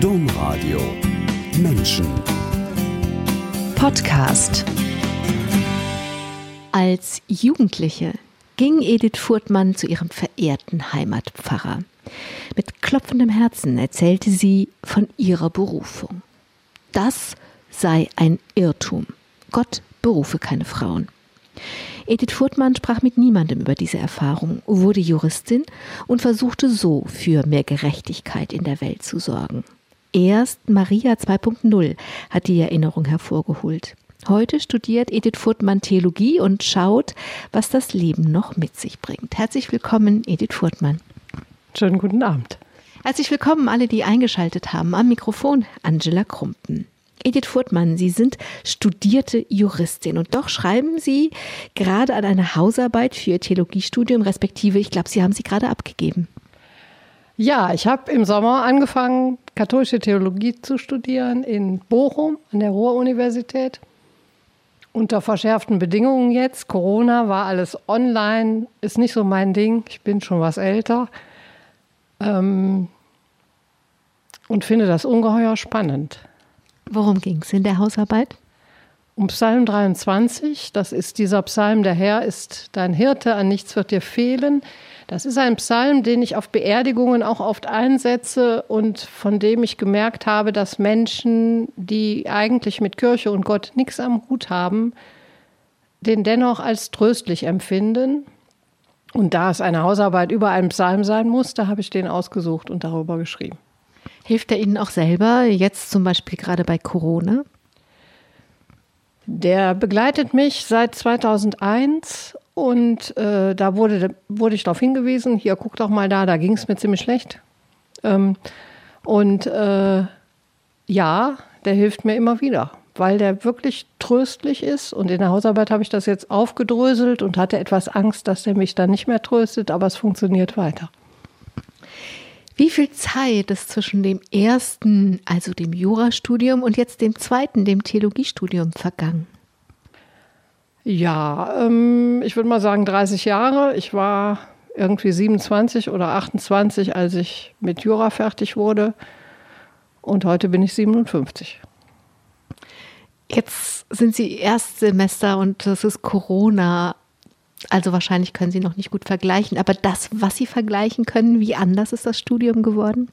Domradio Menschen Podcast Als Jugendliche ging Edith Furtmann zu ihrem verehrten Heimatpfarrer. Mit klopfendem Herzen erzählte sie von ihrer Berufung. Das sei ein Irrtum. Gott berufe keine Frauen. Edith Furtmann sprach mit niemandem über diese Erfahrung, wurde Juristin und versuchte so für mehr Gerechtigkeit in der Welt zu sorgen. Erst Maria 2.0 hat die Erinnerung hervorgeholt. Heute studiert Edith Furtmann Theologie und schaut, was das Leben noch mit sich bringt. Herzlich willkommen, Edith Furtmann. Schönen guten Abend. Herzlich willkommen alle, die eingeschaltet haben. Am Mikrofon Angela Krumpen. Edith Furtmann, Sie sind studierte Juristin und doch schreiben Sie gerade an einer Hausarbeit für Ihr Theologiestudium, respektive, ich glaube, Sie haben sie gerade abgegeben. Ja, ich habe im Sommer angefangen, katholische Theologie zu studieren in Bochum an der Ruhr-Universität. Unter verschärften Bedingungen jetzt. Corona war alles online, ist nicht so mein Ding. Ich bin schon was älter. Ähm, und finde das ungeheuer spannend. Worum ging es in der Hausarbeit? Um Psalm 23, das ist dieser Psalm, der Herr ist dein Hirte, an nichts wird dir fehlen. Das ist ein Psalm, den ich auf Beerdigungen auch oft einsetze und von dem ich gemerkt habe, dass Menschen, die eigentlich mit Kirche und Gott nichts am Hut haben, den dennoch als tröstlich empfinden. Und da es eine Hausarbeit über einen Psalm sein muss, da habe ich den ausgesucht und darüber geschrieben. Hilft er Ihnen auch selber, jetzt zum Beispiel gerade bei Corona? Der begleitet mich seit 2001 und äh, da wurde, wurde ich darauf hingewiesen, hier guck doch mal da, da ging es mir ziemlich schlecht. Ähm, und äh, ja, der hilft mir immer wieder, weil der wirklich tröstlich ist. Und in der Hausarbeit habe ich das jetzt aufgedröselt und hatte etwas Angst, dass der mich dann nicht mehr tröstet, aber es funktioniert weiter. Wie viel Zeit ist zwischen dem ersten, also dem Jurastudium, und jetzt dem zweiten, dem Theologiestudium, vergangen? Ja, ähm, ich würde mal sagen 30 Jahre. Ich war irgendwie 27 oder 28, als ich mit Jura fertig wurde. Und heute bin ich 57. Jetzt sind Sie Erstsemester und das ist Corona. Also wahrscheinlich können Sie noch nicht gut vergleichen, aber das, was Sie vergleichen können, wie anders ist das Studium geworden?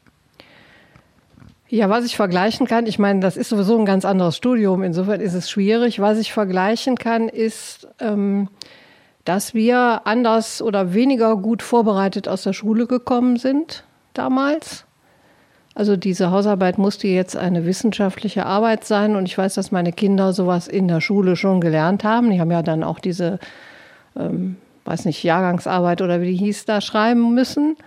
Ja, was ich vergleichen kann, ich meine, das ist sowieso ein ganz anderes Studium, insofern ist es schwierig. Was ich vergleichen kann, ist, ähm, dass wir anders oder weniger gut vorbereitet aus der Schule gekommen sind damals. Also diese Hausarbeit musste jetzt eine wissenschaftliche Arbeit sein und ich weiß, dass meine Kinder sowas in der Schule schon gelernt haben. Die haben ja dann auch diese ähm, weiß nicht, Jahrgangsarbeit oder wie die hieß, da schreiben müssen.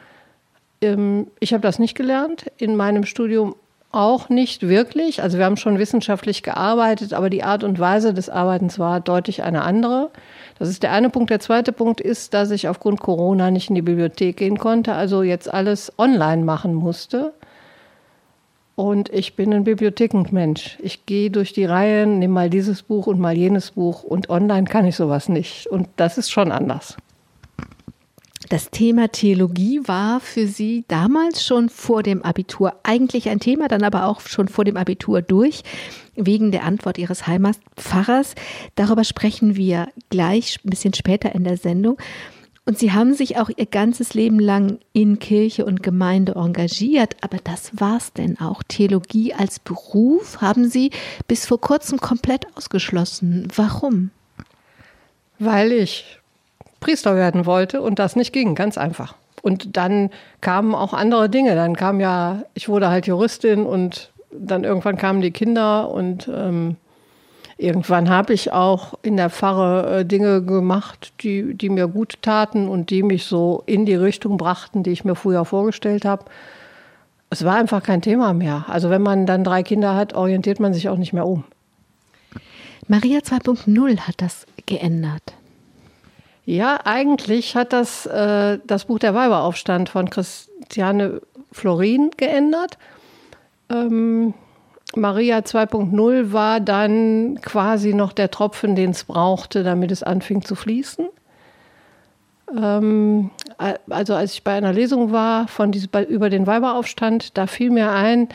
Ähm, ich habe das nicht gelernt, in meinem Studium auch nicht wirklich. Also wir haben schon wissenschaftlich gearbeitet, aber die Art und Weise des Arbeitens war deutlich eine andere. Das ist der eine Punkt. Der zweite Punkt ist, dass ich aufgrund Corona nicht in die Bibliothek gehen konnte, also jetzt alles online machen musste. Und ich bin ein Bibliothekenmensch. Ich gehe durch die Reihen, nehme mal dieses Buch und mal jenes Buch und online kann ich sowas nicht. Und das ist schon anders. Das Thema Theologie war für Sie damals schon vor dem Abitur eigentlich ein Thema, dann aber auch schon vor dem Abitur durch, wegen der Antwort Ihres Heimatpfarrers. Darüber sprechen wir gleich ein bisschen später in der Sendung. Und sie haben sich auch ihr ganzes Leben lang in Kirche und Gemeinde engagiert, aber das war's denn auch. Theologie als Beruf haben sie bis vor kurzem komplett ausgeschlossen. Warum? Weil ich Priester werden wollte und das nicht ging, ganz einfach. Und dann kamen auch andere Dinge. Dann kam ja, ich wurde halt Juristin und dann irgendwann kamen die Kinder und ähm, Irgendwann habe ich auch in der Pfarre äh, Dinge gemacht, die, die mir gut taten und die mich so in die Richtung brachten, die ich mir früher vorgestellt habe. Es war einfach kein Thema mehr. Also wenn man dann drei Kinder hat, orientiert man sich auch nicht mehr um. Maria 2.0 hat das geändert. Ja, eigentlich hat das äh, das Buch Der Weiberaufstand von Christiane Florin geändert. Ähm, Maria 2.0 war dann quasi noch der Tropfen, den es brauchte, damit es anfing zu fließen. Ähm, also als ich bei einer Lesung war von diese, über den Weiberaufstand, da fiel mir ein,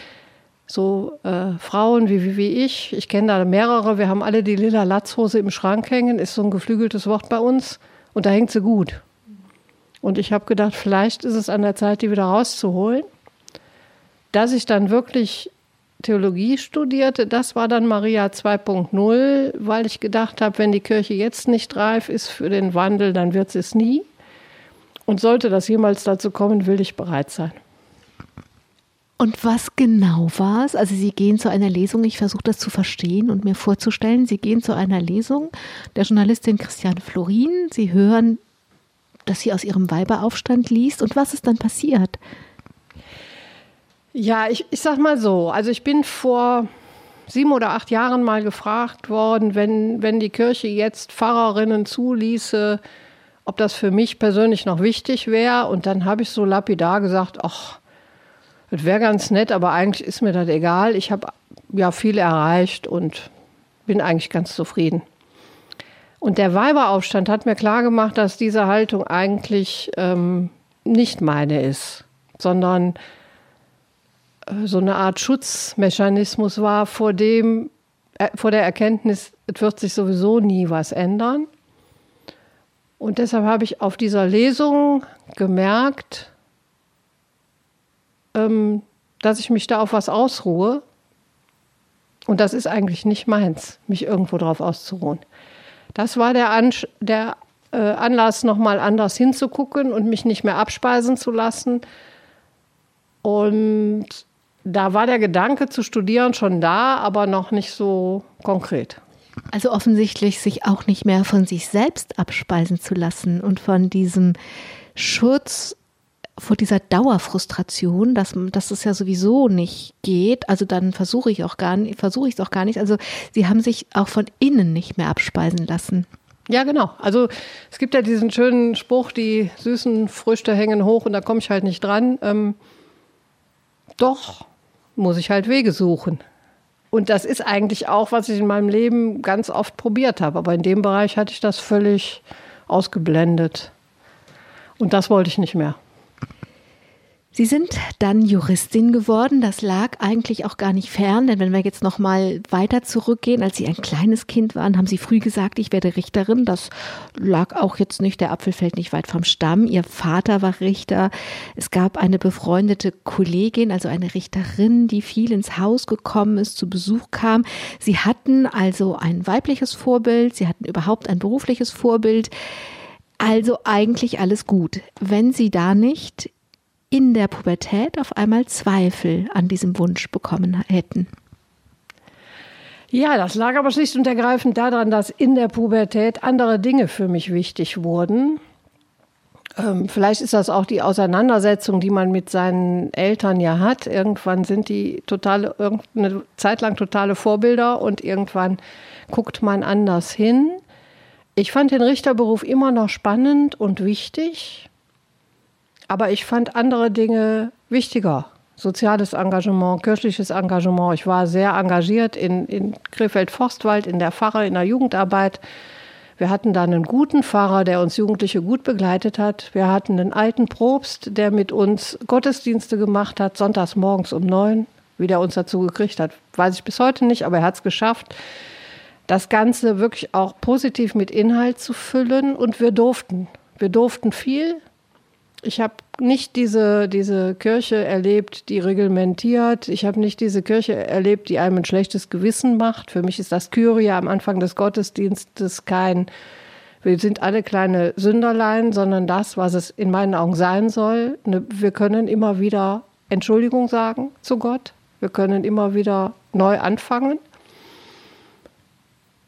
so äh, Frauen wie, wie, wie ich. Ich kenne da mehrere. Wir haben alle die lila Latzhose im Schrank hängen. Ist so ein geflügeltes Wort bei uns. Und da hängt sie gut. Und ich habe gedacht, vielleicht ist es an der Zeit, die wieder rauszuholen. Dass ich dann wirklich Theologie studierte, das war dann Maria 2.0, weil ich gedacht habe, wenn die Kirche jetzt nicht reif ist für den Wandel, dann wird sie es nie. Und sollte das jemals dazu kommen, will ich bereit sein. Und was genau war es? Also Sie gehen zu einer Lesung, ich versuche das zu verstehen und mir vorzustellen. Sie gehen zu einer Lesung der Journalistin Christiane Florin. Sie hören, dass sie aus ihrem Weiberaufstand liest. Und was ist dann passiert? Ja, ich, ich sag mal so, also ich bin vor sieben oder acht Jahren mal gefragt worden, wenn, wenn die Kirche jetzt Pfarrerinnen zuließe, ob das für mich persönlich noch wichtig wäre. Und dann habe ich so lapidar gesagt, ach, das wäre ganz nett, aber eigentlich ist mir das egal. Ich habe ja viel erreicht und bin eigentlich ganz zufrieden. Und der Weiberaufstand hat mir klargemacht, dass diese Haltung eigentlich ähm, nicht meine ist, sondern so eine Art Schutzmechanismus war vor dem, äh, vor der Erkenntnis, es wird sich sowieso nie was ändern. Und deshalb habe ich auf dieser Lesung gemerkt, ähm, dass ich mich da auf was ausruhe. Und das ist eigentlich nicht meins, mich irgendwo drauf auszuruhen. Das war der, An der äh, Anlass, nochmal anders hinzugucken und mich nicht mehr abspeisen zu lassen. Und da war der Gedanke zu studieren schon da, aber noch nicht so konkret. Also offensichtlich sich auch nicht mehr von sich selbst abspeisen zu lassen und von diesem Schutz vor dieser Dauerfrustration, dass, dass es ja sowieso nicht geht, also dann versuche ich auch gar nicht, versuche ich es auch gar nicht. Also sie haben sich auch von innen nicht mehr abspeisen lassen. Ja, genau. Also es gibt ja diesen schönen Spruch, die süßen Früchte hängen hoch und da komme ich halt nicht dran. Ähm, doch, muss ich halt Wege suchen. Und das ist eigentlich auch, was ich in meinem Leben ganz oft probiert habe. Aber in dem Bereich hatte ich das völlig ausgeblendet. Und das wollte ich nicht mehr. Sie sind dann Juristin geworden. Das lag eigentlich auch gar nicht fern, denn wenn wir jetzt noch mal weiter zurückgehen, als Sie ein kleines Kind waren, haben Sie früh gesagt, ich werde Richterin. Das lag auch jetzt nicht, der Apfel fällt nicht weit vom Stamm. Ihr Vater war Richter. Es gab eine befreundete Kollegin, also eine Richterin, die viel ins Haus gekommen ist, zu Besuch kam. Sie hatten also ein weibliches Vorbild, Sie hatten überhaupt ein berufliches Vorbild. Also eigentlich alles gut. Wenn Sie da nicht in der Pubertät auf einmal Zweifel an diesem Wunsch bekommen hätten. Ja, das lag aber schlicht und ergreifend daran, dass in der Pubertät andere Dinge für mich wichtig wurden. Ähm, vielleicht ist das auch die Auseinandersetzung, die man mit seinen Eltern ja hat. Irgendwann sind die totale, eine Zeit lang totale Vorbilder und irgendwann guckt man anders hin. Ich fand den Richterberuf immer noch spannend und wichtig. Aber ich fand andere Dinge wichtiger. Soziales Engagement, kirchliches Engagement. Ich war sehr engagiert in, in Krefeld-Forstwald, in der Pfarre, in der Jugendarbeit. Wir hatten da einen guten Pfarrer, der uns Jugendliche gut begleitet hat. Wir hatten einen alten Probst, der mit uns Gottesdienste gemacht hat, sonntags morgens um neun. Wie der uns dazu gekriegt hat, weiß ich bis heute nicht, aber er hat es geschafft, das Ganze wirklich auch positiv mit Inhalt zu füllen. Und wir durften. Wir durften viel. Ich habe nicht diese, diese Kirche erlebt, die reglementiert. Ich habe nicht diese Kirche erlebt, die einem ein schlechtes Gewissen macht. Für mich ist das Kyrie am Anfang des Gottesdienstes kein, wir sind alle kleine Sünderlein, sondern das, was es in meinen Augen sein soll. Ne, wir können immer wieder Entschuldigung sagen zu Gott. Wir können immer wieder neu anfangen.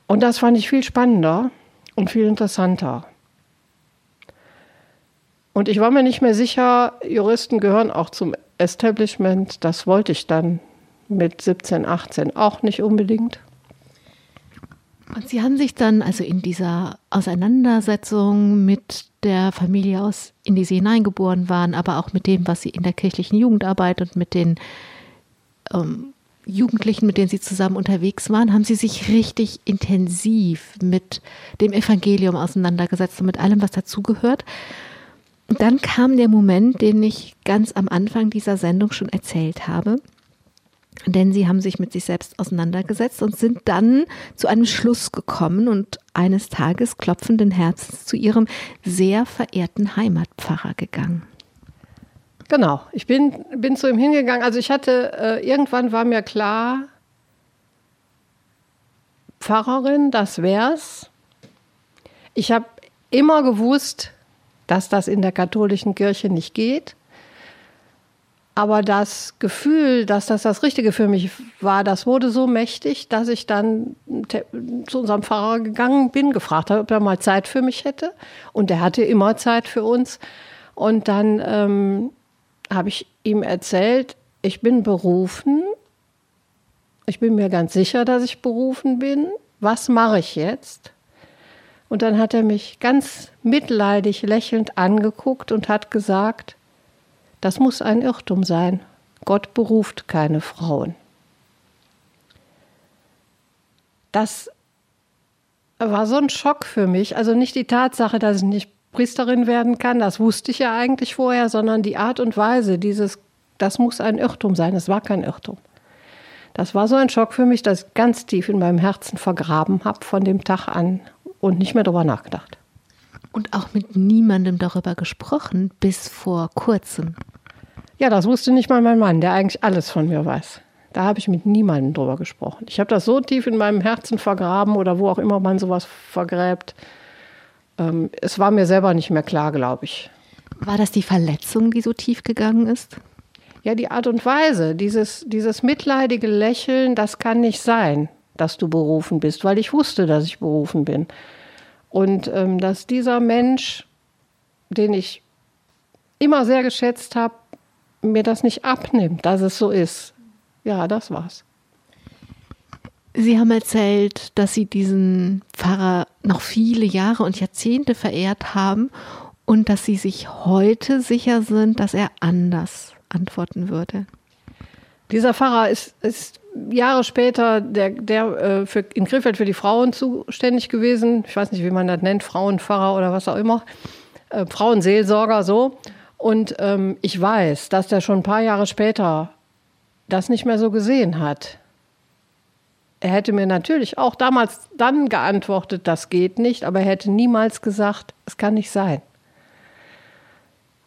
Und das fand ich viel spannender und viel interessanter. Und ich war mir nicht mehr sicher, Juristen gehören auch zum Establishment. Das wollte ich dann mit 17, 18 auch nicht unbedingt. Und Sie haben sich dann also in dieser Auseinandersetzung mit der Familie aus, in die Sie hineingeboren waren, aber auch mit dem, was Sie in der kirchlichen Jugendarbeit und mit den ähm, Jugendlichen, mit denen Sie zusammen unterwegs waren, haben Sie sich richtig intensiv mit dem Evangelium auseinandergesetzt und mit allem, was dazugehört dann kam der Moment, den ich ganz am Anfang dieser Sendung schon erzählt habe. denn sie haben sich mit sich selbst auseinandergesetzt und sind dann zu einem Schluss gekommen und eines Tages klopfenden Herzens zu ihrem sehr verehrten Heimatpfarrer gegangen. Genau, ich bin, bin zu ihm hingegangen. Also ich hatte, äh, irgendwann war mir klar, Pfarrerin, das wär's. Ich habe immer gewusst, dass das in der katholischen Kirche nicht geht. Aber das Gefühl, dass das das Richtige für mich war, das wurde so mächtig, dass ich dann zu unserem Pfarrer gegangen bin, gefragt habe, ob er mal Zeit für mich hätte. Und er hatte immer Zeit für uns. Und dann ähm, habe ich ihm erzählt, ich bin berufen. Ich bin mir ganz sicher, dass ich berufen bin. Was mache ich jetzt? Und dann hat er mich ganz mitleidig lächelnd angeguckt und hat gesagt, das muss ein Irrtum sein. Gott beruft keine Frauen. Das war so ein Schock für mich. Also nicht die Tatsache, dass ich nicht Priesterin werden kann, das wusste ich ja eigentlich vorher, sondern die Art und Weise, dieses, das muss ein Irrtum sein. Es war kein Irrtum. Das war so ein Schock für mich, dass ich ganz tief in meinem Herzen vergraben habe von dem Tag an und nicht mehr darüber nachgedacht. Und auch mit niemandem darüber gesprochen bis vor kurzem. Ja, das wusste nicht mal mein Mann, der eigentlich alles von mir weiß. Da habe ich mit niemandem drüber gesprochen. Ich habe das so tief in meinem Herzen vergraben oder wo auch immer man sowas vergräbt. Ähm, es war mir selber nicht mehr klar, glaube ich. War das die Verletzung, die so tief gegangen ist? Ja, die Art und Weise, dieses, dieses mitleidige Lächeln, das kann nicht sein, dass du berufen bist, weil ich wusste, dass ich berufen bin. Und ähm, dass dieser Mensch, den ich immer sehr geschätzt habe, mir das nicht abnimmt, dass es so ist. Ja, das war's. Sie haben erzählt, dass Sie diesen Pfarrer noch viele Jahre und Jahrzehnte verehrt haben und dass Sie sich heute sicher sind, dass er anders antworten würde. Dieser Pfarrer ist, ist Jahre später der, der äh, für, in Krefeld für die Frauen zuständig gewesen. Ich weiß nicht, wie man das nennt, Frauenpfarrer oder was auch immer. Äh, Frauenseelsorger so. Und ähm, ich weiß, dass der schon ein paar Jahre später das nicht mehr so gesehen hat. Er hätte mir natürlich auch damals dann geantwortet, das geht nicht, aber er hätte niemals gesagt, es kann nicht sein.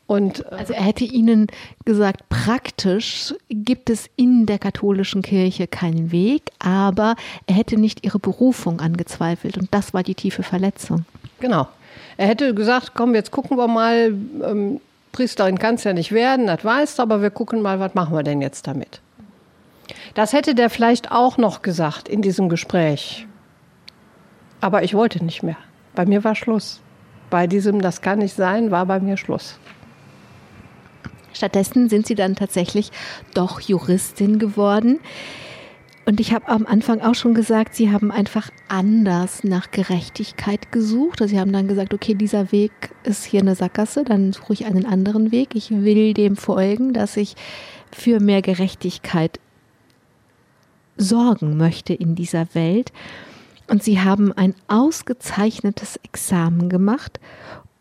Und, äh, also er hätte Ihnen gesagt, praktisch gibt es in der katholischen Kirche keinen Weg, aber er hätte nicht Ihre Berufung angezweifelt und das war die tiefe Verletzung. Genau. Er hätte gesagt, komm, jetzt gucken wir mal, ähm, Priesterin kann es ja nicht werden, das weißt du, aber wir gucken mal, was machen wir denn jetzt damit. Das hätte der vielleicht auch noch gesagt in diesem Gespräch. Aber ich wollte nicht mehr. Bei mir war Schluss. Bei diesem, das kann nicht sein, war bei mir Schluss. Stattdessen sind Sie dann tatsächlich doch Juristin geworden. Und ich habe am Anfang auch schon gesagt, Sie haben einfach anders nach Gerechtigkeit gesucht. Also Sie haben dann gesagt, okay, dieser Weg ist hier eine Sackgasse, dann suche ich einen anderen Weg. Ich will dem folgen, dass ich für mehr Gerechtigkeit sorgen möchte in dieser Welt. Und Sie haben ein ausgezeichnetes Examen gemacht.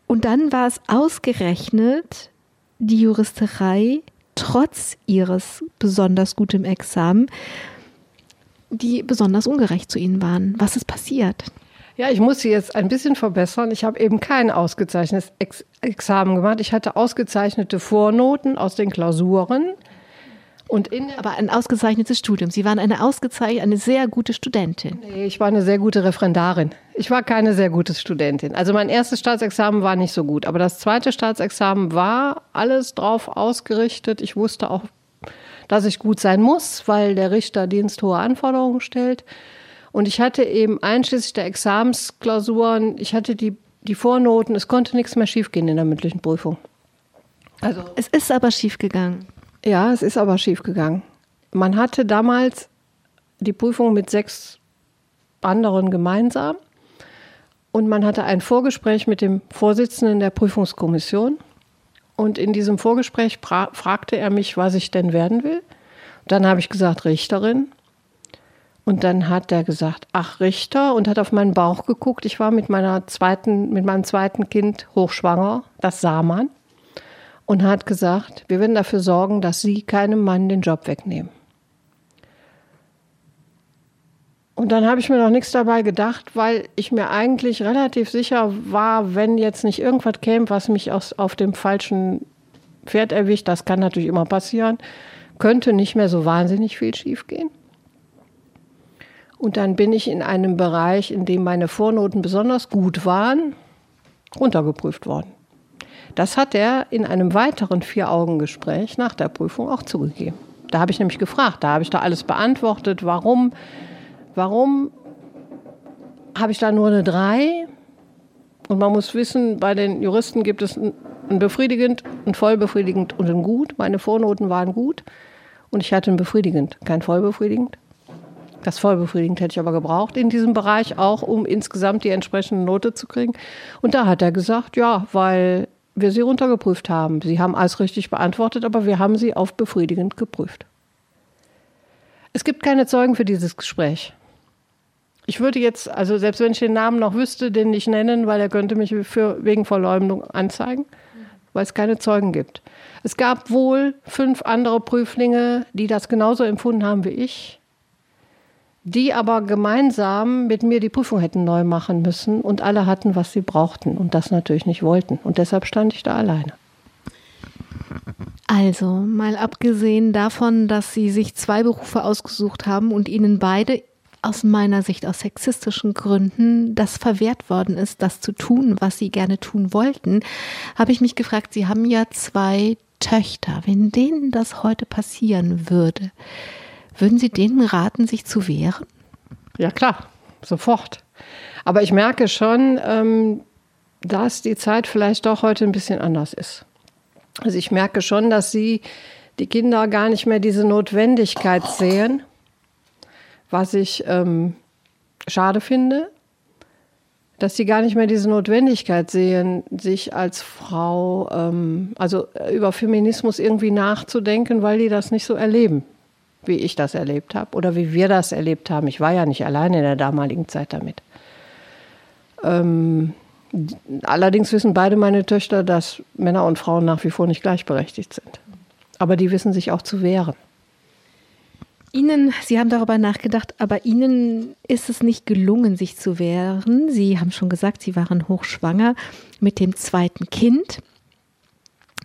Und dann war es ausgerechnet die Juristerei trotz ihres besonders guten Examen die besonders ungerecht zu ihnen waren. Was ist passiert? Ja, ich muss sie jetzt ein bisschen verbessern. Ich habe eben kein ausgezeichnetes Ex Examen gemacht. Ich hatte ausgezeichnete Vornoten aus den Klausuren. Und in Aber ein ausgezeichnetes Studium. Sie waren eine ausgezeichnete, eine sehr gute Studentin. Nee, ich war eine sehr gute Referendarin. Ich war keine sehr gute Studentin. Also mein erstes Staatsexamen war nicht so gut. Aber das zweite Staatsexamen war alles drauf ausgerichtet. Ich wusste auch dass ich gut sein muss, weil der Richterdienst hohe Anforderungen stellt. Und ich hatte eben einschließlich der Examensklausuren, ich hatte die, die Vornoten, es konnte nichts mehr schiefgehen in der mündlichen Prüfung. Also, es ist aber schiefgegangen. Ja, es ist aber schiefgegangen. Man hatte damals die Prüfung mit sechs anderen gemeinsam und man hatte ein Vorgespräch mit dem Vorsitzenden der Prüfungskommission und in diesem Vorgespräch fragte er mich, was ich denn werden will. Dann habe ich gesagt, Richterin. Und dann hat er gesagt, ach Richter, und hat auf meinen Bauch geguckt. Ich war mit meiner zweiten, mit meinem zweiten Kind hochschwanger, das sah man, und hat gesagt, wir werden dafür sorgen, dass Sie keinem Mann den Job wegnehmen. Und dann habe ich mir noch nichts dabei gedacht, weil ich mir eigentlich relativ sicher war, wenn jetzt nicht irgendwas käme, was mich aus, auf dem falschen Pferd erwischt, das kann natürlich immer passieren, könnte nicht mehr so wahnsinnig viel schiefgehen. Und dann bin ich in einem Bereich, in dem meine Vornoten besonders gut waren, runtergeprüft worden. Das hat er in einem weiteren Vier-Augen-Gespräch nach der Prüfung auch zugegeben. Da habe ich nämlich gefragt, da habe ich da alles beantwortet, warum, warum habe ich da nur eine 3? Und man muss wissen, bei den Juristen gibt es ein befriedigend, ein vollbefriedigend und ein gut. Meine Vornoten waren gut und ich hatte ein befriedigend, kein vollbefriedigend. Das vollbefriedigend hätte ich aber gebraucht in diesem Bereich auch, um insgesamt die entsprechende Note zu kriegen. Und da hat er gesagt, ja, weil wir sie runtergeprüft haben. Sie haben alles richtig beantwortet, aber wir haben sie auf befriedigend geprüft. Es gibt keine Zeugen für dieses Gespräch. Ich würde jetzt, also selbst wenn ich den Namen noch wüsste, den nicht nennen, weil er könnte mich für, wegen Verleumdung anzeigen, weil es keine Zeugen gibt. Es gab wohl fünf andere Prüflinge, die das genauso empfunden haben wie ich die aber gemeinsam mit mir die Prüfung hätten neu machen müssen und alle hatten, was sie brauchten und das natürlich nicht wollten. Und deshalb stand ich da alleine. Also, mal abgesehen davon, dass Sie sich zwei Berufe ausgesucht haben und Ihnen beide aus meiner Sicht aus sexistischen Gründen das verwehrt worden ist, das zu tun, was Sie gerne tun wollten, habe ich mich gefragt, Sie haben ja zwei Töchter. Wenn denen das heute passieren würde, würden Sie denen raten, sich zu wehren? Ja, klar, sofort. Aber ich merke schon, ähm, dass die Zeit vielleicht doch heute ein bisschen anders ist. Also ich merke schon, dass sie die Kinder gar nicht mehr diese Notwendigkeit sehen, was ich ähm, schade finde, dass sie gar nicht mehr diese Notwendigkeit sehen, sich als Frau, ähm, also über Feminismus irgendwie nachzudenken, weil die das nicht so erleben wie ich das erlebt habe oder wie wir das erlebt haben. Ich war ja nicht alleine in der damaligen Zeit damit. Ähm, allerdings wissen beide meine Töchter, dass Männer und Frauen nach wie vor nicht gleichberechtigt sind. Aber die wissen sich auch zu wehren. Ihnen, Sie haben darüber nachgedacht, aber Ihnen ist es nicht gelungen, sich zu wehren. Sie haben schon gesagt, Sie waren hochschwanger mit dem zweiten Kind.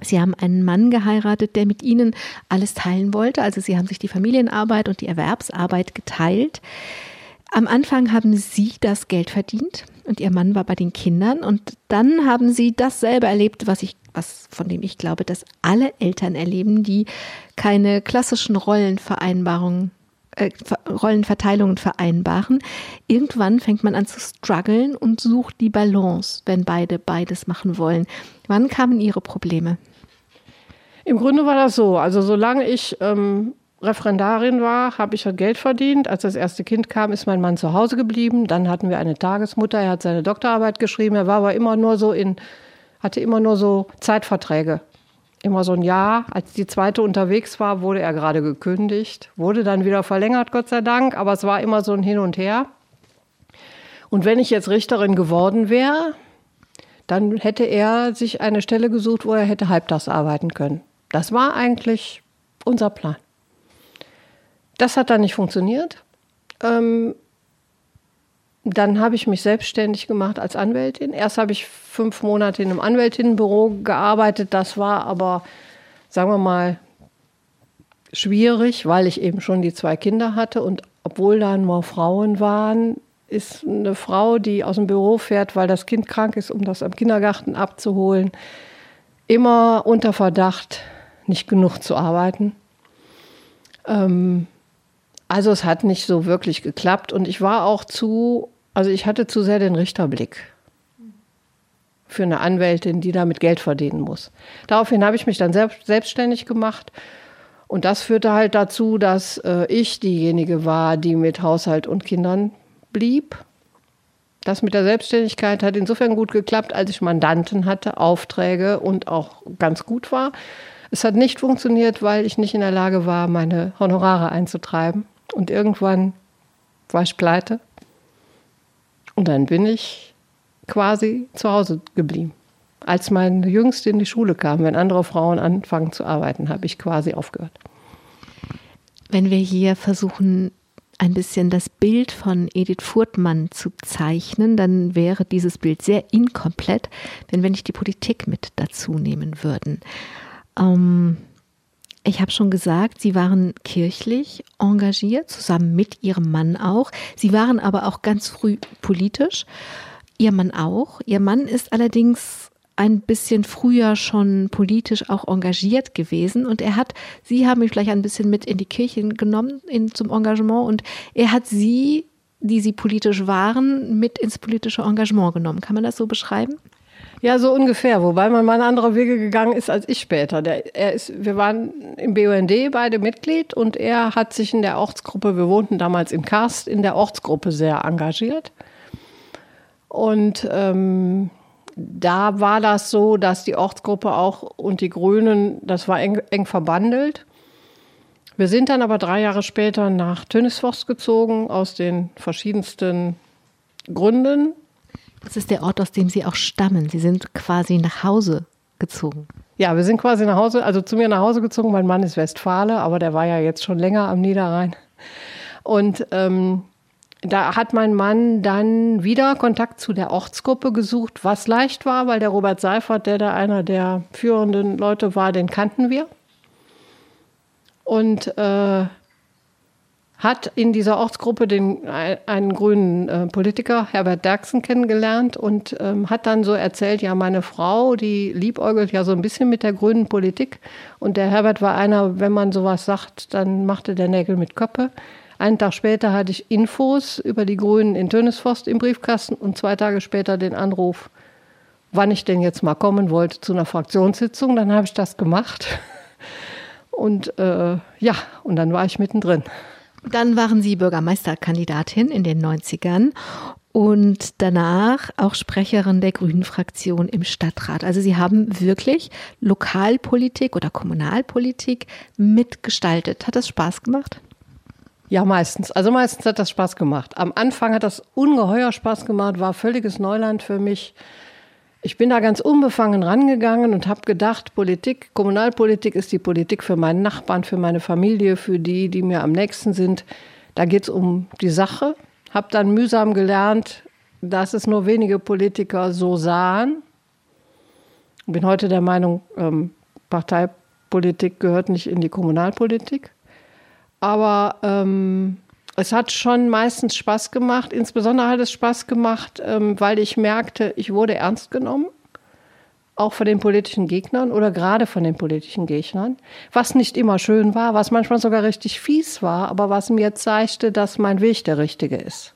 Sie haben einen Mann geheiratet, der mit ihnen alles teilen wollte. Also sie haben sich die Familienarbeit und die Erwerbsarbeit geteilt. Am Anfang haben sie das Geld verdient und ihr Mann war bei den Kindern und dann haben sie dasselbe erlebt, was ich was von dem ich glaube, dass alle Eltern erleben, die keine klassischen Rollenvereinbarungen äh, Rollenverteilungen vereinbaren. Irgendwann fängt man an zu strugglen und sucht die Balance, wenn beide beides machen wollen. Wann kamen Ihre Probleme? Im Grunde war das so. Also solange ich ähm, Referendarin war, habe ich Geld verdient. Als das erste Kind kam, ist mein Mann zu Hause geblieben. Dann hatten wir eine Tagesmutter. Er hat seine Doktorarbeit geschrieben. Er war aber immer nur so in, hatte immer nur so Zeitverträge. Immer so ein Jahr. Als die zweite unterwegs war, wurde er gerade gekündigt. Wurde dann wieder verlängert, Gott sei Dank. Aber es war immer so ein Hin und Her. Und wenn ich jetzt Richterin geworden wäre, dann hätte er sich eine Stelle gesucht, wo er hätte halbtags arbeiten können. Das war eigentlich unser Plan. Das hat dann nicht funktioniert. Ähm, dann habe ich mich selbstständig gemacht als Anwältin. Erst habe ich fünf Monate in einem Anwältinnenbüro gearbeitet. Das war aber, sagen wir mal, schwierig, weil ich eben schon die zwei Kinder hatte. Und obwohl da nur Frauen waren, ist eine Frau, die aus dem Büro fährt, weil das Kind krank ist, um das am Kindergarten abzuholen, immer unter Verdacht, nicht genug zu arbeiten. Ähm, also es hat nicht so wirklich geklappt und ich war auch zu, also ich hatte zu sehr den Richterblick für eine Anwältin, die damit Geld verdienen muss. Daraufhin habe ich mich dann selbst, selbstständig gemacht und das führte halt dazu, dass äh, ich diejenige war, die mit Haushalt und Kindern blieb. Das mit der Selbstständigkeit hat insofern gut geklappt, als ich Mandanten hatte, Aufträge und auch ganz gut war. Es hat nicht funktioniert, weil ich nicht in der Lage war, meine Honorare einzutreiben. Und irgendwann war ich pleite. Und dann bin ich quasi zu Hause geblieben. Als meine Jüngste in die Schule kam, wenn andere Frauen anfangen zu arbeiten, habe ich quasi aufgehört. Wenn wir hier versuchen, ein bisschen das Bild von Edith Furtmann zu zeichnen, dann wäre dieses Bild sehr inkomplett, wenn wir nicht die Politik mit dazu nehmen würden. Ähm, ich habe schon gesagt, sie waren kirchlich engagiert, zusammen mit ihrem Mann auch. Sie waren aber auch ganz früh politisch. Ihr Mann auch. Ihr Mann ist allerdings ein bisschen früher schon politisch auch engagiert gewesen und er hat, sie haben mich vielleicht ein bisschen mit in die Kirche genommen in, zum Engagement und er hat sie, die sie politisch waren, mit ins politische Engagement genommen. Kann man das so beschreiben? Ja, so ungefähr, wobei man mal andere Wege gegangen ist als ich später. Der, er ist, wir waren im BUND beide Mitglied und er hat sich in der Ortsgruppe, wir wohnten damals in Karst, in der Ortsgruppe sehr engagiert. Und ähm, da war das so, dass die Ortsgruppe auch und die Grünen, das war eng, eng verbandelt. Wir sind dann aber drei Jahre später nach Tönnesforst gezogen, aus den verschiedensten Gründen. Das ist der Ort, aus dem Sie auch stammen. Sie sind quasi nach Hause gezogen. Ja, wir sind quasi nach Hause, also zu mir nach Hause gezogen. Mein Mann ist Westfale, aber der war ja jetzt schon länger am Niederrhein. Und ähm, da hat mein Mann dann wieder Kontakt zu der Ortsgruppe gesucht, was leicht war, weil der Robert Seifert, der da einer der führenden Leute war, den kannten wir. Und äh, hat in dieser Ortsgruppe den, einen grünen äh, Politiker, Herbert Derksen, kennengelernt und ähm, hat dann so erzählt, ja, meine Frau, die liebäugelt ja so ein bisschen mit der grünen Politik. Und der Herbert war einer, wenn man sowas sagt, dann machte der Nägel mit Köppe. Einen Tag später hatte ich Infos über die Grünen in Tönesforst im Briefkasten und zwei Tage später den Anruf, wann ich denn jetzt mal kommen wollte zu einer Fraktionssitzung. Dann habe ich das gemacht. Und äh, ja, und dann war ich mittendrin. Dann waren Sie Bürgermeisterkandidatin in den 90ern und danach auch Sprecherin der Grünen Fraktion im Stadtrat. Also Sie haben wirklich Lokalpolitik oder Kommunalpolitik mitgestaltet. Hat das Spaß gemacht? Ja, meistens. Also meistens hat das Spaß gemacht. Am Anfang hat das ungeheuer Spaß gemacht, war völliges Neuland für mich. Ich bin da ganz unbefangen rangegangen und habe gedacht, Politik, Kommunalpolitik ist die Politik für meinen Nachbarn, für meine Familie, für die, die mir am nächsten sind. Da geht es um die Sache. Habe dann mühsam gelernt, dass es nur wenige Politiker so sahen. Bin heute der Meinung, ähm, Parteipolitik gehört nicht in die Kommunalpolitik. Aber ähm, es hat schon meistens Spaß gemacht. Insbesondere hat es Spaß gemacht, ähm, weil ich merkte, ich wurde ernst genommen. Auch von den politischen Gegnern oder gerade von den politischen Gegnern. Was nicht immer schön war, was manchmal sogar richtig fies war, aber was mir zeigte, dass mein Weg der richtige ist.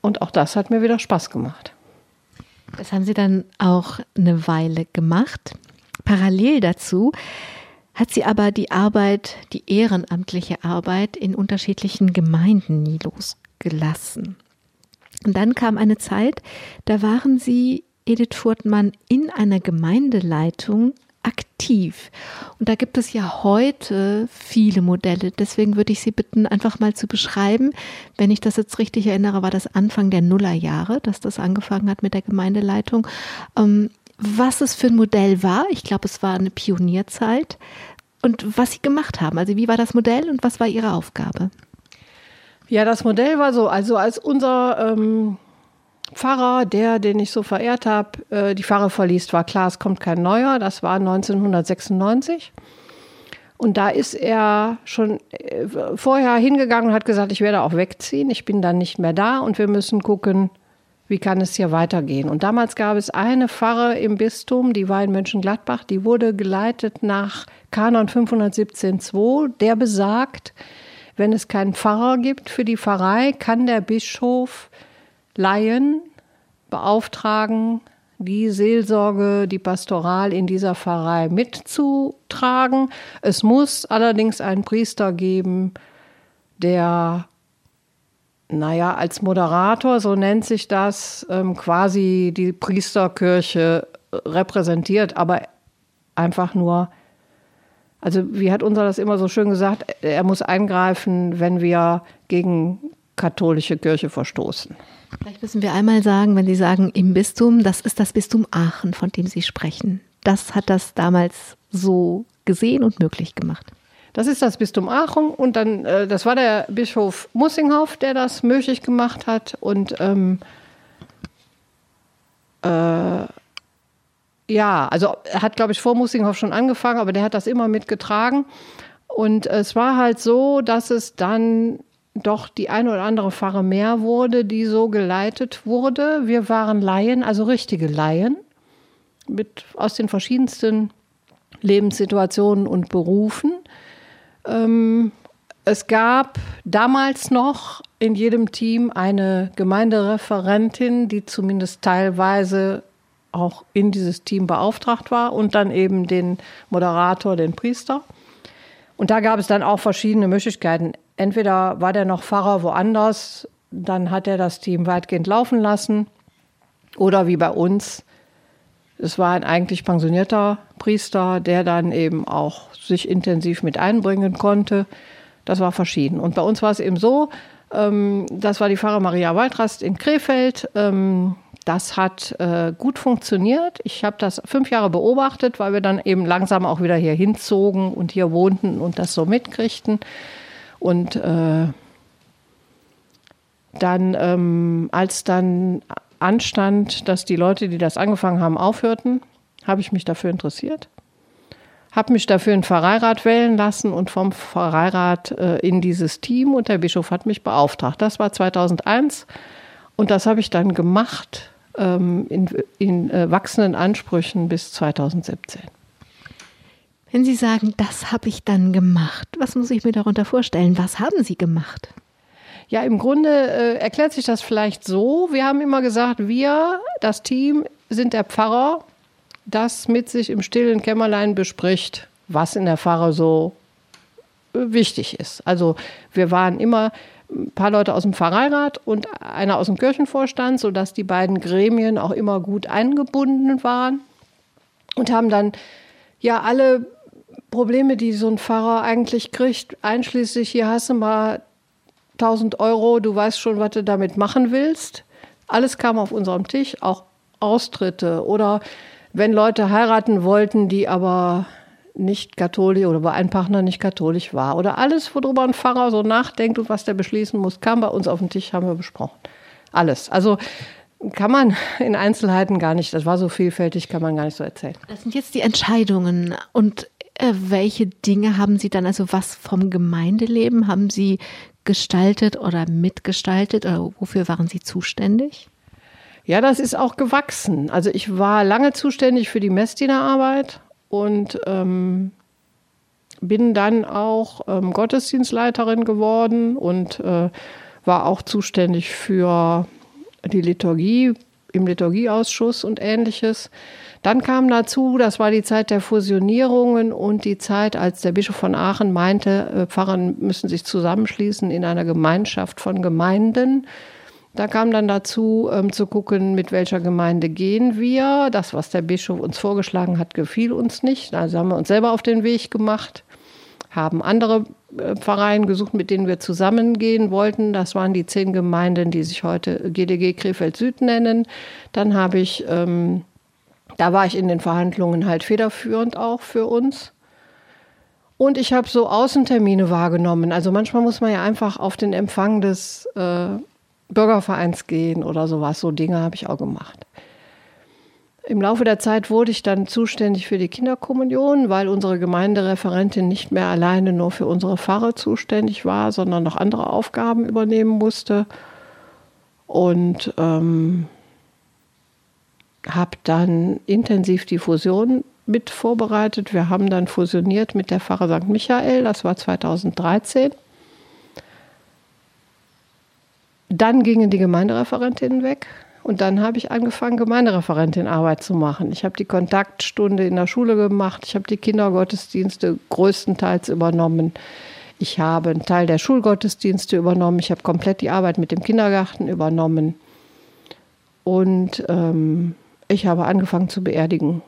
Und auch das hat mir wieder Spaß gemacht. Das haben Sie dann auch eine Weile gemacht. Parallel dazu hat sie aber die Arbeit, die ehrenamtliche Arbeit in unterschiedlichen Gemeinden nie losgelassen. Und dann kam eine Zeit, da waren sie, Edith Furtmann, in einer Gemeindeleitung aktiv. Und da gibt es ja heute viele Modelle. Deswegen würde ich Sie bitten, einfach mal zu beschreiben. Wenn ich das jetzt richtig erinnere, war das Anfang der Nullerjahre, dass das angefangen hat mit der Gemeindeleitung. Was es für ein Modell war. Ich glaube, es war eine Pionierzeit. Und was Sie gemacht haben. Also wie war das Modell und was war Ihre Aufgabe? Ja, das Modell war so, also als unser ähm, Pfarrer, der, den ich so verehrt habe, äh, die Pfarre verließ, war klar, es kommt kein neuer. Das war 1996. Und da ist er schon äh, vorher hingegangen und hat gesagt, ich werde auch wegziehen, ich bin dann nicht mehr da und wir müssen gucken, wie kann es hier weitergehen? Und damals gab es eine Pfarre im Bistum, die war in Mönchengladbach, die wurde geleitet nach Kanon 517.2, der besagt, wenn es keinen Pfarrer gibt für die Pfarrei, kann der Bischof Laien beauftragen, die Seelsorge, die Pastoral in dieser Pfarrei mitzutragen. Es muss allerdings einen Priester geben, der naja, als Moderator, so nennt sich das, ähm, quasi die Priesterkirche repräsentiert, aber einfach nur, also wie hat unser das immer so schön gesagt, er muss eingreifen, wenn wir gegen katholische Kirche verstoßen. Vielleicht müssen wir einmal sagen, wenn Sie sagen im Bistum, das ist das Bistum Aachen, von dem Sie sprechen. Das hat das damals so gesehen und möglich gemacht. Das ist das Bistum Aachen und dann, äh, das war der Bischof Mussinghoff, der das möglich gemacht hat und ähm, äh, ja, also hat, glaube ich, vor Mussinghoff schon angefangen, aber der hat das immer mitgetragen. Und es war halt so, dass es dann doch die eine oder andere Pfarre mehr wurde, die so geleitet wurde. Wir waren Laien, also richtige Laien, mit aus den verschiedensten Lebenssituationen und Berufen. Ähm, es gab damals noch in jedem Team eine Gemeindereferentin, die zumindest teilweise auch in dieses Team beauftragt war und dann eben den Moderator, den Priester. Und da gab es dann auch verschiedene Möglichkeiten. Entweder war der noch Pfarrer woanders, dann hat er das Team weitgehend laufen lassen, oder wie bei uns, es war ein eigentlich pensionierter Priester, der dann eben auch sich intensiv mit einbringen konnte. Das war verschieden. Und bei uns war es eben so, ähm, das war die Pfarrer Maria Waldrast in Krefeld. Ähm, das hat äh, gut funktioniert. Ich habe das fünf Jahre beobachtet, weil wir dann eben langsam auch wieder hier hinzogen und hier wohnten und das so mitkriegten. Und äh, dann, ähm, als dann anstand, dass die Leute, die das angefangen haben, aufhörten, habe ich mich dafür interessiert, habe mich dafür in Pfarreirat wählen lassen und vom Pfarreirat äh, in dieses Team und der Bischof hat mich beauftragt. Das war 2001 und das habe ich dann gemacht ähm, in, in äh, wachsenden Ansprüchen bis 2017. Wenn Sie sagen, das habe ich dann gemacht, was muss ich mir darunter vorstellen? Was haben Sie gemacht? Ja, im Grunde äh, erklärt sich das vielleicht so. Wir haben immer gesagt, wir, das Team, sind der Pfarrer, das mit sich im stillen Kämmerlein bespricht, was in der Pfarre so äh, wichtig ist. Also wir waren immer ein paar Leute aus dem Pfarreirat und einer aus dem Kirchenvorstand, sodass die beiden Gremien auch immer gut eingebunden waren und haben dann ja alle Probleme, die so ein Pfarrer eigentlich kriegt, einschließlich hier hast du mal 1000 Euro, du weißt schon, was du damit machen willst. Alles kam auf unserem Tisch, auch Austritte oder wenn Leute heiraten wollten, die aber nicht katholisch oder bei einem Partner nicht katholisch war oder alles, worüber ein Pfarrer so nachdenkt und was der beschließen muss, kam bei uns auf den Tisch, haben wir besprochen. Alles. Also kann man in Einzelheiten gar nicht, das war so vielfältig, kann man gar nicht so erzählen. Das sind jetzt die Entscheidungen und äh, welche Dinge haben Sie dann, also was vom Gemeindeleben haben Sie gestaltet oder mitgestaltet oder wofür waren Sie zuständig? Ja, das ist auch gewachsen. Also ich war lange zuständig für die Messdienerarbeit und ähm, bin dann auch ähm, Gottesdienstleiterin geworden und äh, war auch zuständig für die Liturgie im Liturgieausschuss und ähnliches. Dann kam dazu, das war die Zeit der Fusionierungen und die Zeit, als der Bischof von Aachen meinte, äh, Pfarrer müssen sich zusammenschließen in einer Gemeinschaft von Gemeinden. Da kam dann dazu, ähm, zu gucken, mit welcher Gemeinde gehen wir. Das, was der Bischof uns vorgeschlagen hat, gefiel uns nicht. Also haben wir uns selber auf den Weg gemacht, haben andere äh, Pfarreien gesucht, mit denen wir zusammengehen wollten. Das waren die zehn Gemeinden, die sich heute GDG Krefeld Süd nennen. Dann habe ich ähm, da war ich in den Verhandlungen halt federführend auch für uns. Und ich habe so Außentermine wahrgenommen. Also manchmal muss man ja einfach auf den Empfang des äh, Bürgervereins gehen oder sowas. So Dinge habe ich auch gemacht. Im Laufe der Zeit wurde ich dann zuständig für die Kinderkommunion, weil unsere Gemeindereferentin nicht mehr alleine nur für unsere Pfarre zuständig war, sondern noch andere Aufgaben übernehmen musste. Und ähm, habe dann intensiv die Fusion mit vorbereitet. Wir haben dann fusioniert mit der Pfarre St. Michael, das war 2013. Dann gingen die Gemeindereferentinnen weg und dann habe ich angefangen, Gemeindereferentin Arbeit zu machen. Ich habe die Kontaktstunde in der Schule gemacht, ich habe die Kindergottesdienste größtenteils übernommen. Ich habe einen Teil der Schulgottesdienste übernommen. Ich habe komplett die Arbeit mit dem Kindergarten übernommen. Und ähm, ich habe angefangen zu beerdigen.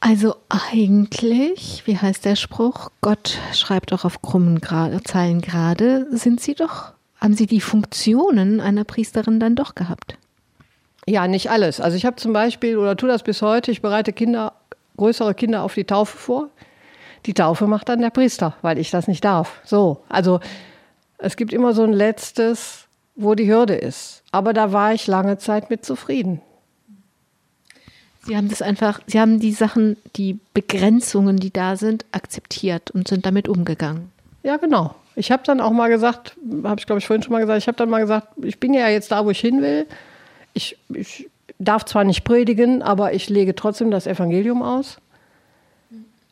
Also eigentlich, wie heißt der Spruch? Gott schreibt auch auf krummen Gra Zeilen gerade. Sind Sie doch, haben Sie die Funktionen einer Priesterin dann doch gehabt? Ja, nicht alles. Also ich habe zum Beispiel oder tue das bis heute. Ich bereite Kinder, größere Kinder auf die Taufe vor. Die Taufe macht dann der Priester, weil ich das nicht darf. So, also es gibt immer so ein letztes, wo die Hürde ist. Aber da war ich lange Zeit mit zufrieden. Sie haben das einfach, Sie haben die Sachen, die Begrenzungen, die da sind, akzeptiert und sind damit umgegangen. Ja, genau. Ich habe dann auch mal gesagt, habe ich glaube ich vorhin schon mal gesagt, ich habe dann mal gesagt, ich bin ja jetzt da, wo ich hin will. Ich, ich darf zwar nicht predigen, aber ich lege trotzdem das Evangelium aus.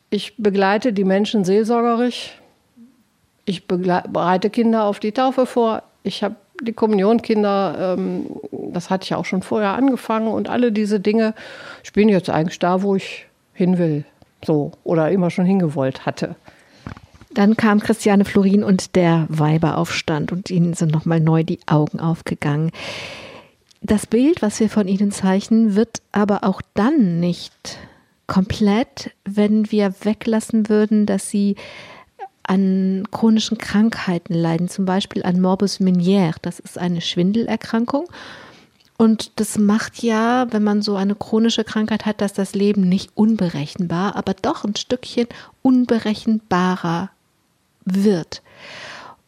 Ich begleite die Menschen seelsorgerisch. Ich bereite Kinder auf die Taufe vor. Ich habe die Kommunionkinder, ähm, das hatte ich auch schon vorher angefangen und alle diese Dinge. Ich bin jetzt eigentlich da, wo ich hin will. So. Oder immer schon hingewollt hatte. Dann kam Christiane Florin und der Weiberaufstand und ihnen sind nochmal neu die Augen aufgegangen. Das Bild, was wir von ihnen zeichnen, wird aber auch dann nicht komplett, wenn wir weglassen würden, dass sie an chronischen Krankheiten leiden, zum Beispiel an Morbus Meniere. Das ist eine Schwindelerkrankung. Und das macht ja, wenn man so eine chronische Krankheit hat, dass das Leben nicht unberechenbar, aber doch ein Stückchen unberechenbarer wird.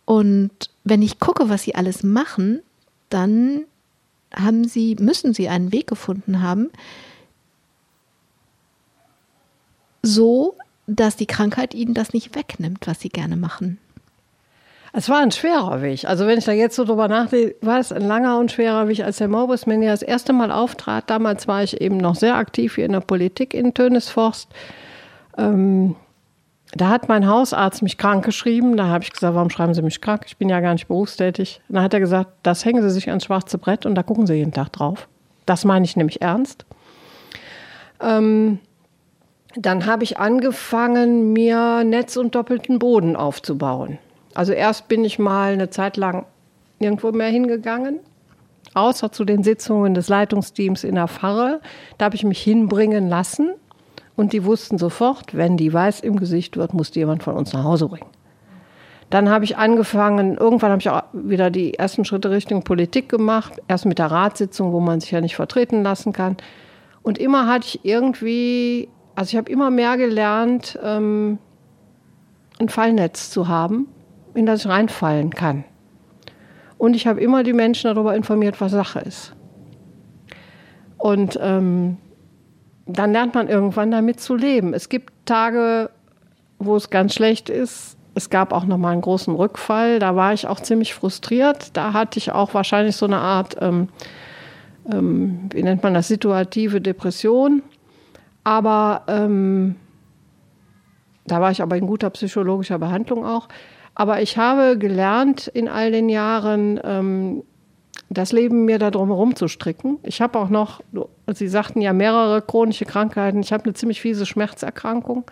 Und wenn ich gucke, was sie alles machen, dann haben sie, müssen sie einen Weg gefunden haben, so dass die Krankheit ihnen das nicht wegnimmt, was sie gerne machen. Es war ein schwerer Weg. Also wenn ich da jetzt so drüber nachdenke, war es ein langer und schwerer Weg, als der Morbus Mania das erste Mal auftrat. Damals war ich eben noch sehr aktiv hier in der Politik in Tönisforst. Ähm, da hat mein Hausarzt mich krank geschrieben. Da habe ich gesagt, warum schreiben Sie mich krank? Ich bin ja gar nicht berufstätig. Und dann hat er gesagt, das hängen Sie sich ans schwarze Brett und da gucken Sie jeden Tag drauf. Das meine ich nämlich ernst. Ähm, dann habe ich angefangen, mir Netz und doppelten Boden aufzubauen. Also erst bin ich mal eine Zeit lang nirgendwo mehr hingegangen, außer zu den Sitzungen des Leitungsteams in der Pfarre. Da habe ich mich hinbringen lassen und die wussten sofort, wenn die weiß im Gesicht wird, muss die jemand von uns nach Hause bringen. Dann habe ich angefangen, irgendwann habe ich auch wieder die ersten Schritte Richtung Politik gemacht, erst mit der Ratssitzung, wo man sich ja nicht vertreten lassen kann. Und immer hatte ich irgendwie also ich habe immer mehr gelernt, ähm, ein Fallnetz zu haben, in das ich reinfallen kann. Und ich habe immer die Menschen darüber informiert, was Sache ist. Und ähm, dann lernt man irgendwann damit zu leben. Es gibt Tage, wo es ganz schlecht ist. Es gab auch noch mal einen großen Rückfall. Da war ich auch ziemlich frustriert. Da hatte ich auch wahrscheinlich so eine Art, ähm, ähm, wie nennt man das, situative Depression. Aber ähm, da war ich aber in guter psychologischer Behandlung auch. Aber ich habe gelernt in all den Jahren, ähm, das Leben mir da drumherum zu stricken. Ich habe auch noch, Sie sagten ja mehrere chronische Krankheiten. Ich habe eine ziemlich fiese Schmerzerkrankung.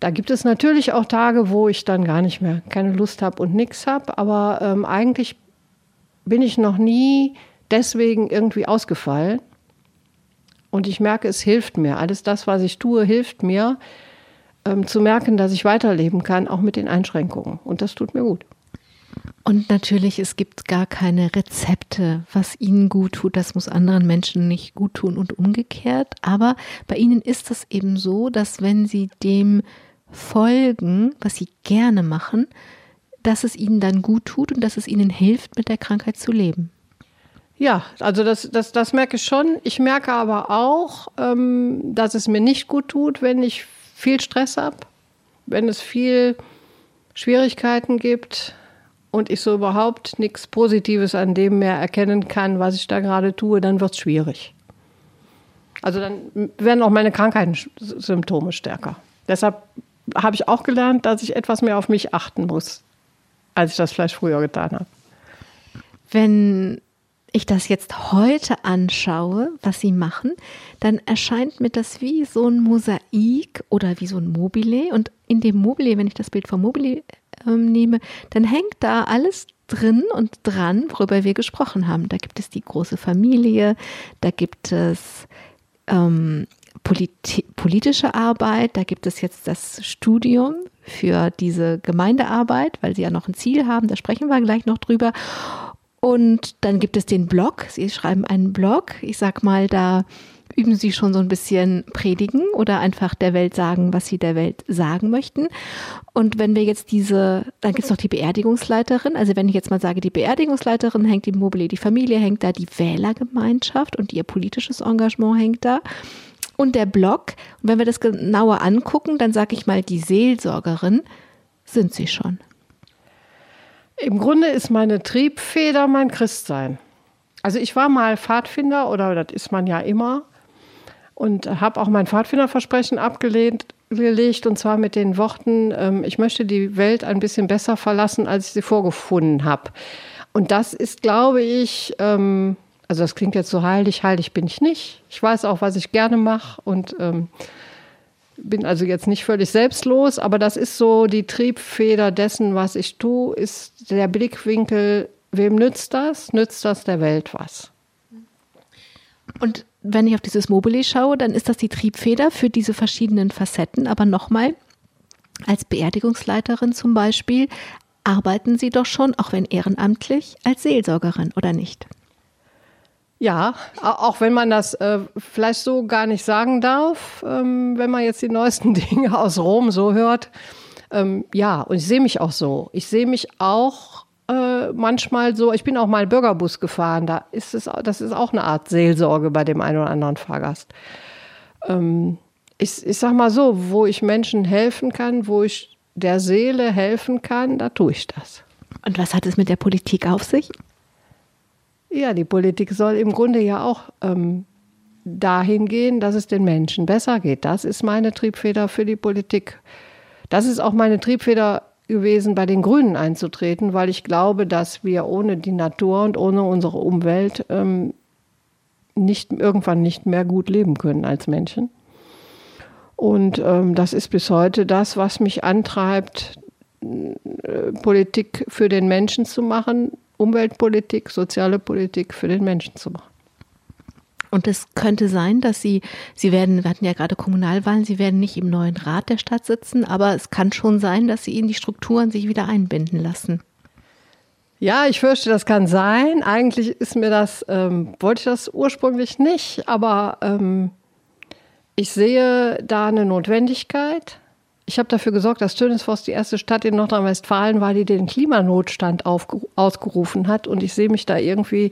Da gibt es natürlich auch Tage, wo ich dann gar nicht mehr keine Lust habe und nichts habe. Aber ähm, eigentlich bin ich noch nie deswegen irgendwie ausgefallen. Und ich merke, es hilft mir. Alles das, was ich tue, hilft mir, ähm, zu merken, dass ich weiterleben kann, auch mit den Einschränkungen. Und das tut mir gut. Und natürlich, es gibt gar keine Rezepte, was Ihnen gut tut. Das muss anderen Menschen nicht gut tun und umgekehrt. Aber bei Ihnen ist es eben so, dass wenn Sie dem folgen, was Sie gerne machen, dass es Ihnen dann gut tut und dass es Ihnen hilft, mit der Krankheit zu leben. Ja, also das, das, das merke ich schon. Ich merke aber auch, ähm, dass es mir nicht gut tut, wenn ich viel Stress habe, wenn es viel Schwierigkeiten gibt und ich so überhaupt nichts Positives an dem mehr erkennen kann, was ich da gerade tue, dann wird es schwierig. Also dann werden auch meine Krankheitssymptome stärker. Deshalb habe ich auch gelernt, dass ich etwas mehr auf mich achten muss, als ich das vielleicht früher getan habe. Wenn ich das jetzt heute anschaue, was sie machen, dann erscheint mir das wie so ein Mosaik oder wie so ein Mobile. Und in dem Mobile, wenn ich das Bild vom Mobile äh, nehme, dann hängt da alles drin und dran, worüber wir gesprochen haben. Da gibt es die große Familie, da gibt es ähm, politi politische Arbeit, da gibt es jetzt das Studium für diese Gemeindearbeit, weil sie ja noch ein Ziel haben, da sprechen wir gleich noch drüber. Und dann gibt es den Blog. Sie schreiben einen Blog. Ich sag mal, da üben Sie schon so ein bisschen predigen oder einfach der Welt sagen, was Sie der Welt sagen möchten. Und wenn wir jetzt diese, dann gibt es noch die Beerdigungsleiterin. Also wenn ich jetzt mal sage, die Beerdigungsleiterin hängt im Mobile, die Familie hängt da, die Wählergemeinschaft und ihr politisches Engagement hängt da. Und der Blog, und wenn wir das genauer angucken, dann sage ich mal, die Seelsorgerin sind Sie schon. Im Grunde ist meine Triebfeder mein Christsein. Also ich war mal Pfadfinder oder das ist man ja immer und habe auch mein Pfadfinderversprechen abgelehnt gelegt und zwar mit den Worten, ähm, ich möchte die Welt ein bisschen besser verlassen, als ich sie vorgefunden habe. Und das ist, glaube ich, ähm, also das klingt jetzt so heilig, heilig bin ich nicht. Ich weiß auch, was ich gerne mache und ähm, bin also jetzt nicht völlig selbstlos, aber das ist so die Triebfeder dessen, was ich tue, ist der Blickwinkel Wem nützt das? Nützt das der Welt was? Und wenn ich auf dieses Mobile schaue, dann ist das die Triebfeder für diese verschiedenen Facetten. Aber nochmal, als Beerdigungsleiterin zum Beispiel, arbeiten Sie doch schon, auch wenn ehrenamtlich, als Seelsorgerin, oder nicht? Ja, auch wenn man das äh, vielleicht so gar nicht sagen darf, ähm, wenn man jetzt die neuesten Dinge aus Rom so hört. Ähm, ja, und ich sehe mich auch so. Ich sehe mich auch äh, manchmal so, ich bin auch mal Bürgerbus gefahren, da ist es, das ist auch eine Art Seelsorge bei dem einen oder anderen Fahrgast. Ähm, ich, ich sag mal so, wo ich Menschen helfen kann, wo ich der Seele helfen kann, da tue ich das. Und was hat es mit der Politik auf sich? Ja, die Politik soll im Grunde ja auch ähm, dahin gehen, dass es den Menschen besser geht. Das ist meine Triebfeder für die Politik. Das ist auch meine Triebfeder gewesen, bei den Grünen einzutreten, weil ich glaube, dass wir ohne die Natur und ohne unsere Umwelt ähm, nicht, irgendwann nicht mehr gut leben können als Menschen. Und ähm, das ist bis heute das, was mich antreibt, äh, Politik für den Menschen zu machen, Umweltpolitik, soziale Politik für den Menschen zu machen. Und es könnte sein, dass Sie, Sie werden, wir hatten ja gerade Kommunalwahlen, Sie werden nicht im neuen Rat der Stadt sitzen, aber es kann schon sein, dass Sie in die Strukturen sich wieder einbinden lassen. Ja, ich fürchte, das kann sein. Eigentlich ist mir das, ähm, wollte ich das ursprünglich nicht, aber ähm, ich sehe da eine Notwendigkeit. Ich habe dafür gesorgt, dass Tönisforst die erste Stadt in Nordrhein-Westfalen war, die den Klimanotstand ausgerufen hat. Und ich sehe mich da irgendwie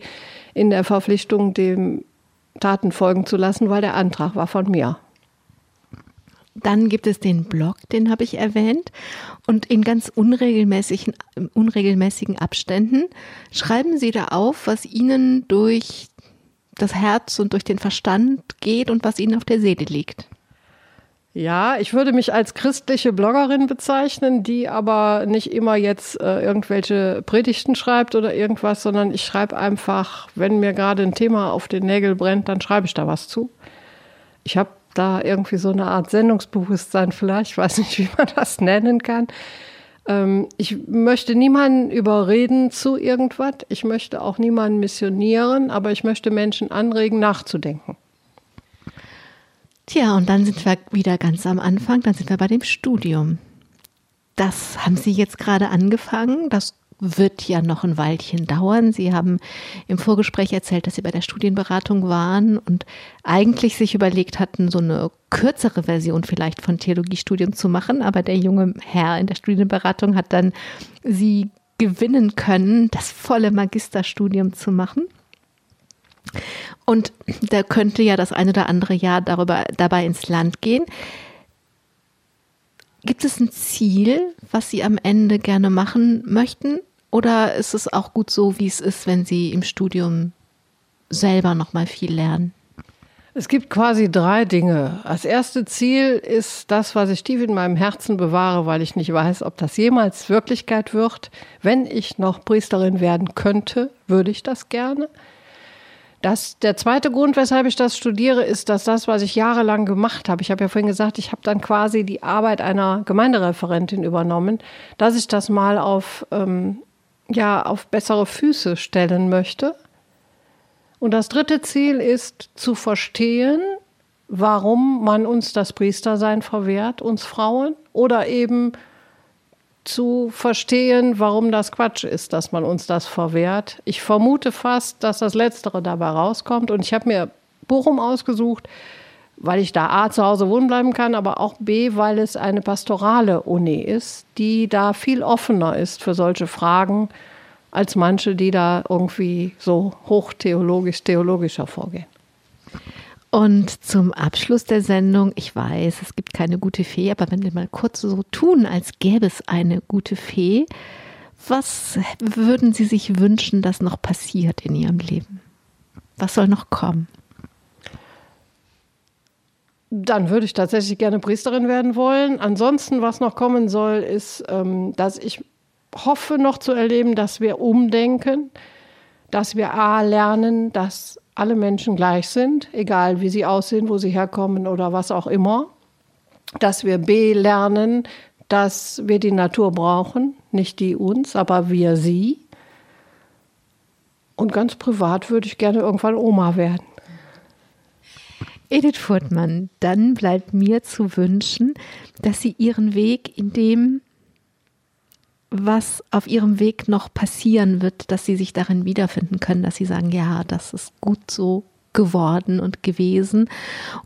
in der Verpflichtung, dem Taten folgen zu lassen, weil der Antrag war von mir. Dann gibt es den Blog, den habe ich erwähnt. Und in ganz unregelmäßigen, unregelmäßigen Abständen schreiben Sie da auf, was Ihnen durch das Herz und durch den Verstand geht und was Ihnen auf der Seele liegt. Ja, ich würde mich als christliche Bloggerin bezeichnen, die aber nicht immer jetzt äh, irgendwelche Predigten schreibt oder irgendwas, sondern ich schreibe einfach, wenn mir gerade ein Thema auf den Nägel brennt, dann schreibe ich da was zu. Ich habe da irgendwie so eine Art Sendungsbewusstsein vielleicht, ich weiß nicht, wie man das nennen kann. Ähm, ich möchte niemanden überreden zu irgendwas. Ich möchte auch niemanden missionieren, aber ich möchte Menschen anregen, nachzudenken. Tja, und dann sind wir wieder ganz am Anfang, dann sind wir bei dem Studium. Das haben Sie jetzt gerade angefangen. Das wird ja noch ein Weilchen dauern. Sie haben im Vorgespräch erzählt, dass Sie bei der Studienberatung waren und eigentlich sich überlegt hatten, so eine kürzere Version vielleicht von Theologiestudium zu machen. Aber der junge Herr in der Studienberatung hat dann Sie gewinnen können, das volle Magisterstudium zu machen. Und da könnte ja das eine oder andere Jahr darüber, dabei ins Land gehen. Gibt es ein Ziel, was Sie am Ende gerne machen möchten? Oder ist es auch gut so, wie es ist, wenn Sie im Studium selber noch mal viel lernen? Es gibt quasi drei Dinge. Das erste Ziel ist das, was ich tief in meinem Herzen bewahre, weil ich nicht weiß, ob das jemals Wirklichkeit wird. Wenn ich noch Priesterin werden könnte, würde ich das gerne. Das, der zweite Grund, weshalb ich das studiere, ist, dass das, was ich jahrelang gemacht habe, ich habe ja vorhin gesagt, ich habe dann quasi die Arbeit einer Gemeindereferentin übernommen, dass ich das mal auf, ähm, ja, auf bessere Füße stellen möchte. Und das dritte Ziel ist zu verstehen, warum man uns das Priestersein verwehrt, uns Frauen, oder eben zu verstehen, warum das Quatsch ist, dass man uns das verwehrt. Ich vermute fast, dass das Letztere dabei rauskommt. Und ich habe mir Bochum ausgesucht, weil ich da A zu Hause wohnen bleiben kann, aber auch B, weil es eine pastorale Uni ist, die da viel offener ist für solche Fragen als manche, die da irgendwie so hochtheologisch, theologischer vorgehen. Und zum Abschluss der Sendung, ich weiß, es gibt keine gute Fee, aber wenn wir mal kurz so tun, als gäbe es eine gute Fee, was würden Sie sich wünschen, dass noch passiert in Ihrem Leben? Was soll noch kommen? Dann würde ich tatsächlich gerne Priesterin werden wollen. Ansonsten, was noch kommen soll, ist, ähm, dass ich hoffe noch zu erleben, dass wir umdenken, dass wir A lernen, dass alle Menschen gleich sind, egal wie sie aussehen, wo sie herkommen oder was auch immer. Dass wir B lernen, dass wir die Natur brauchen, nicht die uns, aber wir sie. Und ganz privat würde ich gerne irgendwann Oma werden. Edith Furtmann, dann bleibt mir zu wünschen, dass Sie Ihren Weg in dem, was auf Ihrem Weg noch passieren wird, dass Sie sich darin wiederfinden können, dass Sie sagen, ja, das ist gut so geworden und gewesen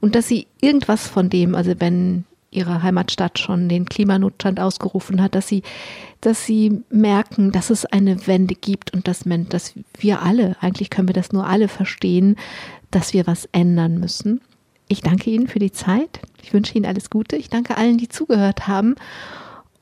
und dass Sie irgendwas von dem, also wenn Ihre Heimatstadt schon den Klimanotstand ausgerufen hat, dass Sie, dass Sie merken, dass es eine Wende gibt und dass, dass wir alle, eigentlich können wir das nur alle verstehen, dass wir was ändern müssen. Ich danke Ihnen für die Zeit. Ich wünsche Ihnen alles Gute. Ich danke allen, die zugehört haben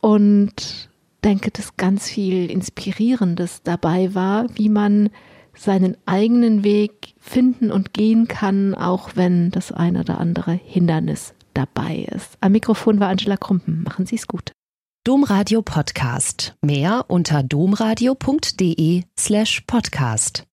und denke, dass ganz viel Inspirierendes dabei war, wie man seinen eigenen Weg finden und gehen kann, auch wenn das eine oder andere Hindernis dabei ist. Am Mikrofon war Angela Krumpen. Machen Sie es gut. Domradio Podcast. Mehr unter domradio.de slash podcast.